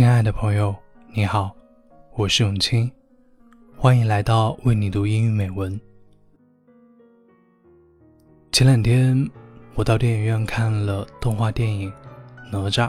亲爱的朋友，你好，我是永清，欢迎来到为你读英语美文。前两天我到电影院看了动画电影《哪吒》，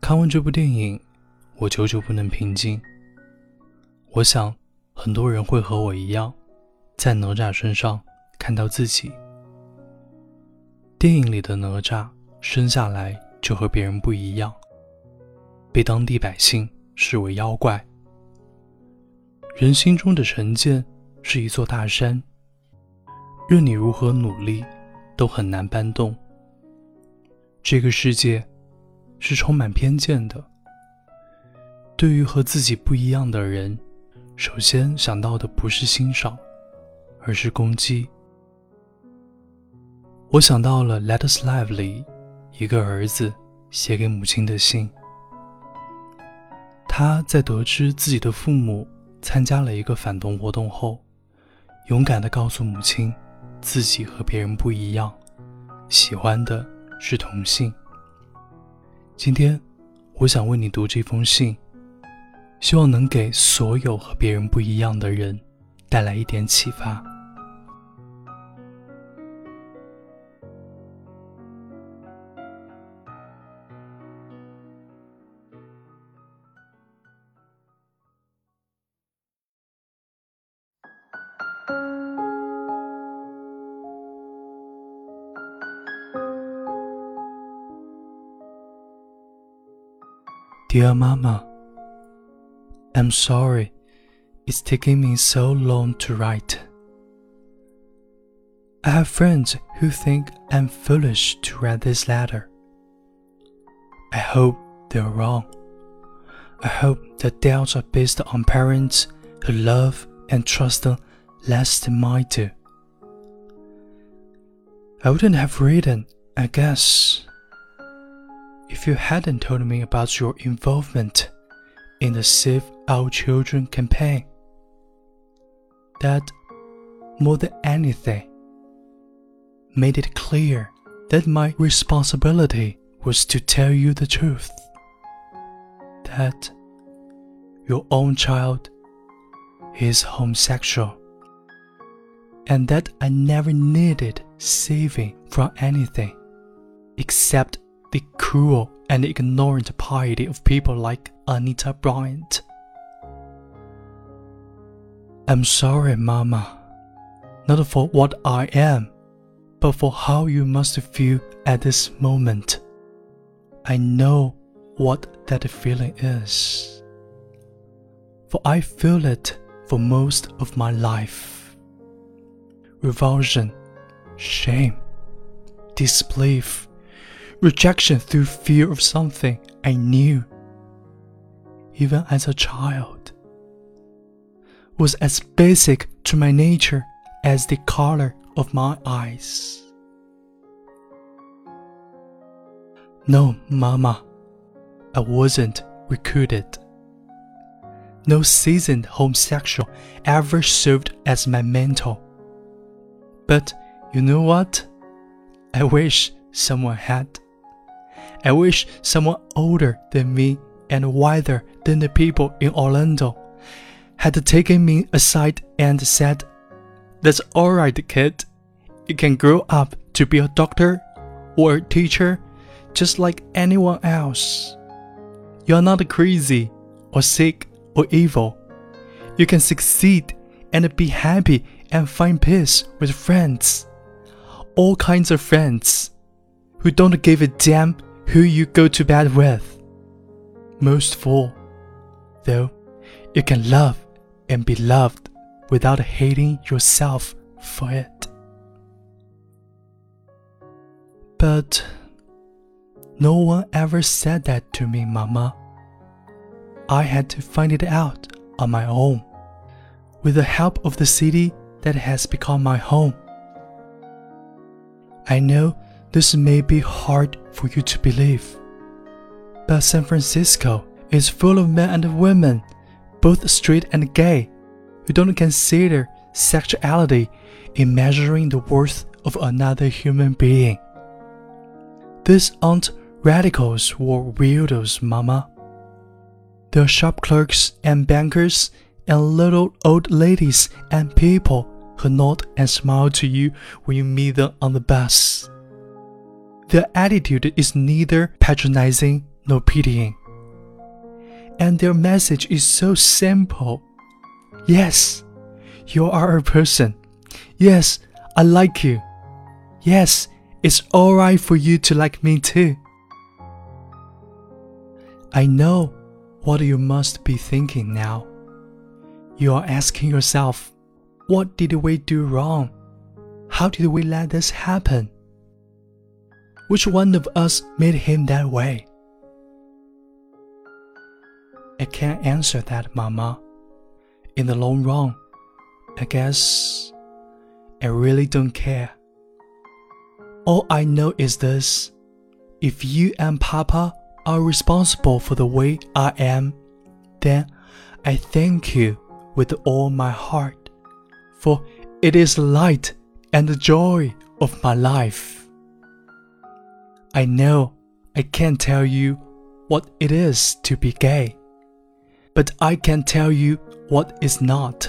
看完这部电影，我久久不能平静。我想，很多人会和我一样，在哪吒身上看到自己。电影里的哪吒生下来就和别人不一样。被当地百姓视为妖怪，人心中的成见是一座大山，任你如何努力，都很难搬动。这个世界是充满偏见的，对于和自己不一样的人，首先想到的不是欣赏，而是攻击。我想到了《Let Us Live》里一个儿子写给母亲的信。他在得知自己的父母参加了一个反动活动后，勇敢地告诉母亲，自己和别人不一样，喜欢的是同性。今天，我想为你读这封信，希望能给所有和别人不一样的人带来一点启发。Dear Mama, I'm sorry it's taking me so long to write. I have friends who think I'm foolish to write this letter. I hope they're wrong. I hope the doubts are based on parents who love and trust them less than mine do. I wouldn't have written, I guess, if you hadn't told me about your involvement in the Save Our Children campaign. That, more than anything, made it clear that my responsibility was to tell you the truth. That your own child is homosexual. And that I never needed saving from anything except the cruel and ignorant piety of people like Anita Bryant. I'm sorry, Mama, not for what I am, but for how you must feel at this moment. I know what that feeling is, for I feel it for most of my life. Revulsion, shame, disbelief, rejection through fear of something I knew, even as a child, was as basic to my nature as the color of my eyes. No, Mama, I wasn't recruited. No seasoned homosexual ever served as my mentor. But you know what? I wish someone had. I wish someone older than me and wiser than the people in Orlando had taken me aside and said, That's alright, kid. You can grow up to be a doctor or a teacher just like anyone else. You're not crazy or sick or evil. You can succeed and be happy and find peace with friends. All kinds of friends who don't give a damn who you go to bed with. Most of all, though, you can love and be loved without hating yourself for it. But no one ever said that to me, Mama. I had to find it out on my own, with the help of the city that has become my home. I know this may be hard for you to believe, but San Francisco is full of men and women, both straight and gay, who don't consider sexuality in measuring the worth of another human being. These aren't radicals or weirdos, Mama. There are shop clerks and bankers and little old ladies and people who nod and smile to you when you meet them on the bus. Their attitude is neither patronizing nor pitying. And their message is so simple. Yes, you are a person. Yes, I like you. Yes, it's alright for you to like me too. I know what you must be thinking now. You are asking yourself, what did we do wrong? How did we let this happen? Which one of us made him that way? I can't answer that, Mama. In the long run, I guess I really don't care. All I know is this if you and Papa are responsible for the way I am, then I thank you with all my heart, for it is light and the joy of my life. I know I can't tell you what it is to be gay, but I can tell you what is not.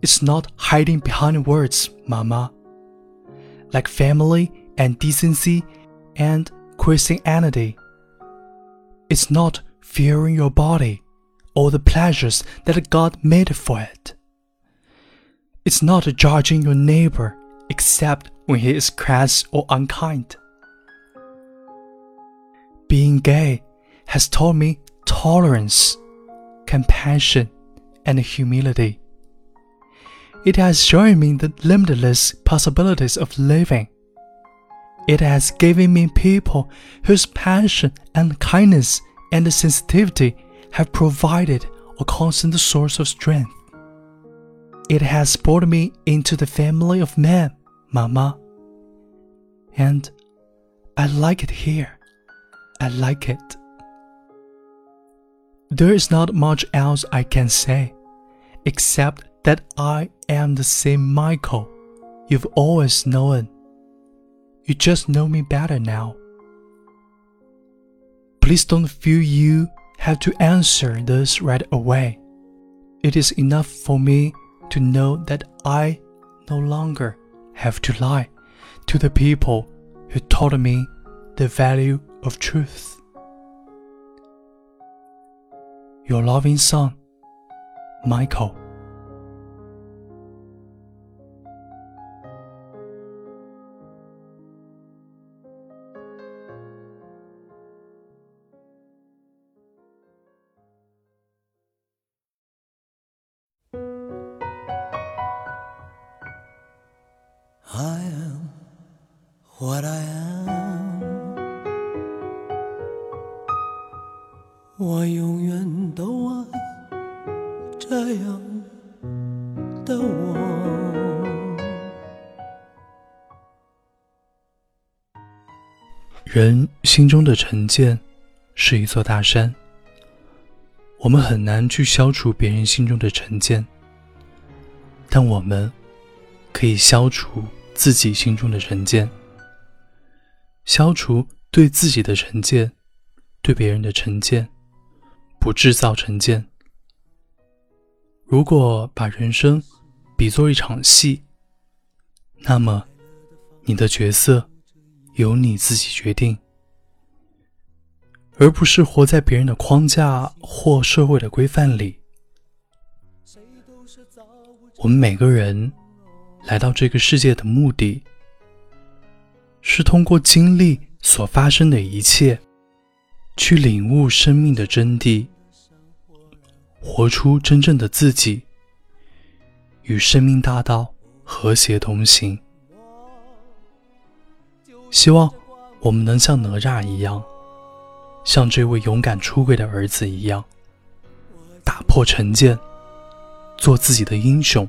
It's not hiding behind words, Mama. Like family and decency and Christianity. It's not fearing your body or the pleasures that God made for it. It's not judging your neighbor except when he is crass or unkind. Being gay has taught me tolerance, compassion, and humility. It has shown me the limitless possibilities of living. It has given me people whose passion and kindness and sensitivity have provided a constant source of strength. It has brought me into the family of men, Mama. And I like it here. I like it. There is not much else I can say, except that I am the same Michael you've always known. You just know me better now. Please don't feel you have to answer this right away. It is enough for me to know that I no longer have to lie to the people who taught me the value of truth. Your loving son, Michael. What I am，我永远都爱这样的我。人心中的成见是一座大山，我们很难去消除别人心中的成见，但我们可以消除。自己心中的成见，消除对自己的成见，对别人的成见，不制造成见。如果把人生比作一场戏，那么你的角色由你自己决定，而不是活在别人的框架或社会的规范里。我们每个人。来到这个世界的目的，是通过经历所发生的一切，去领悟生命的真谛，活出真正的自己，与生命大道和谐同行。希望我们能像哪吒一样，像这位勇敢出柜的儿子一样，打破成见，做自己的英雄。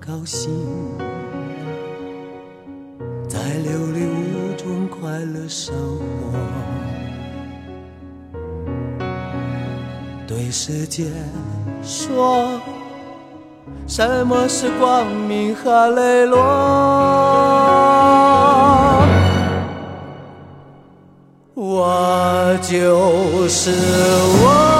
高兴，在琉璃屋中快乐生活。对世界说，什么是光明和磊落？我就是我，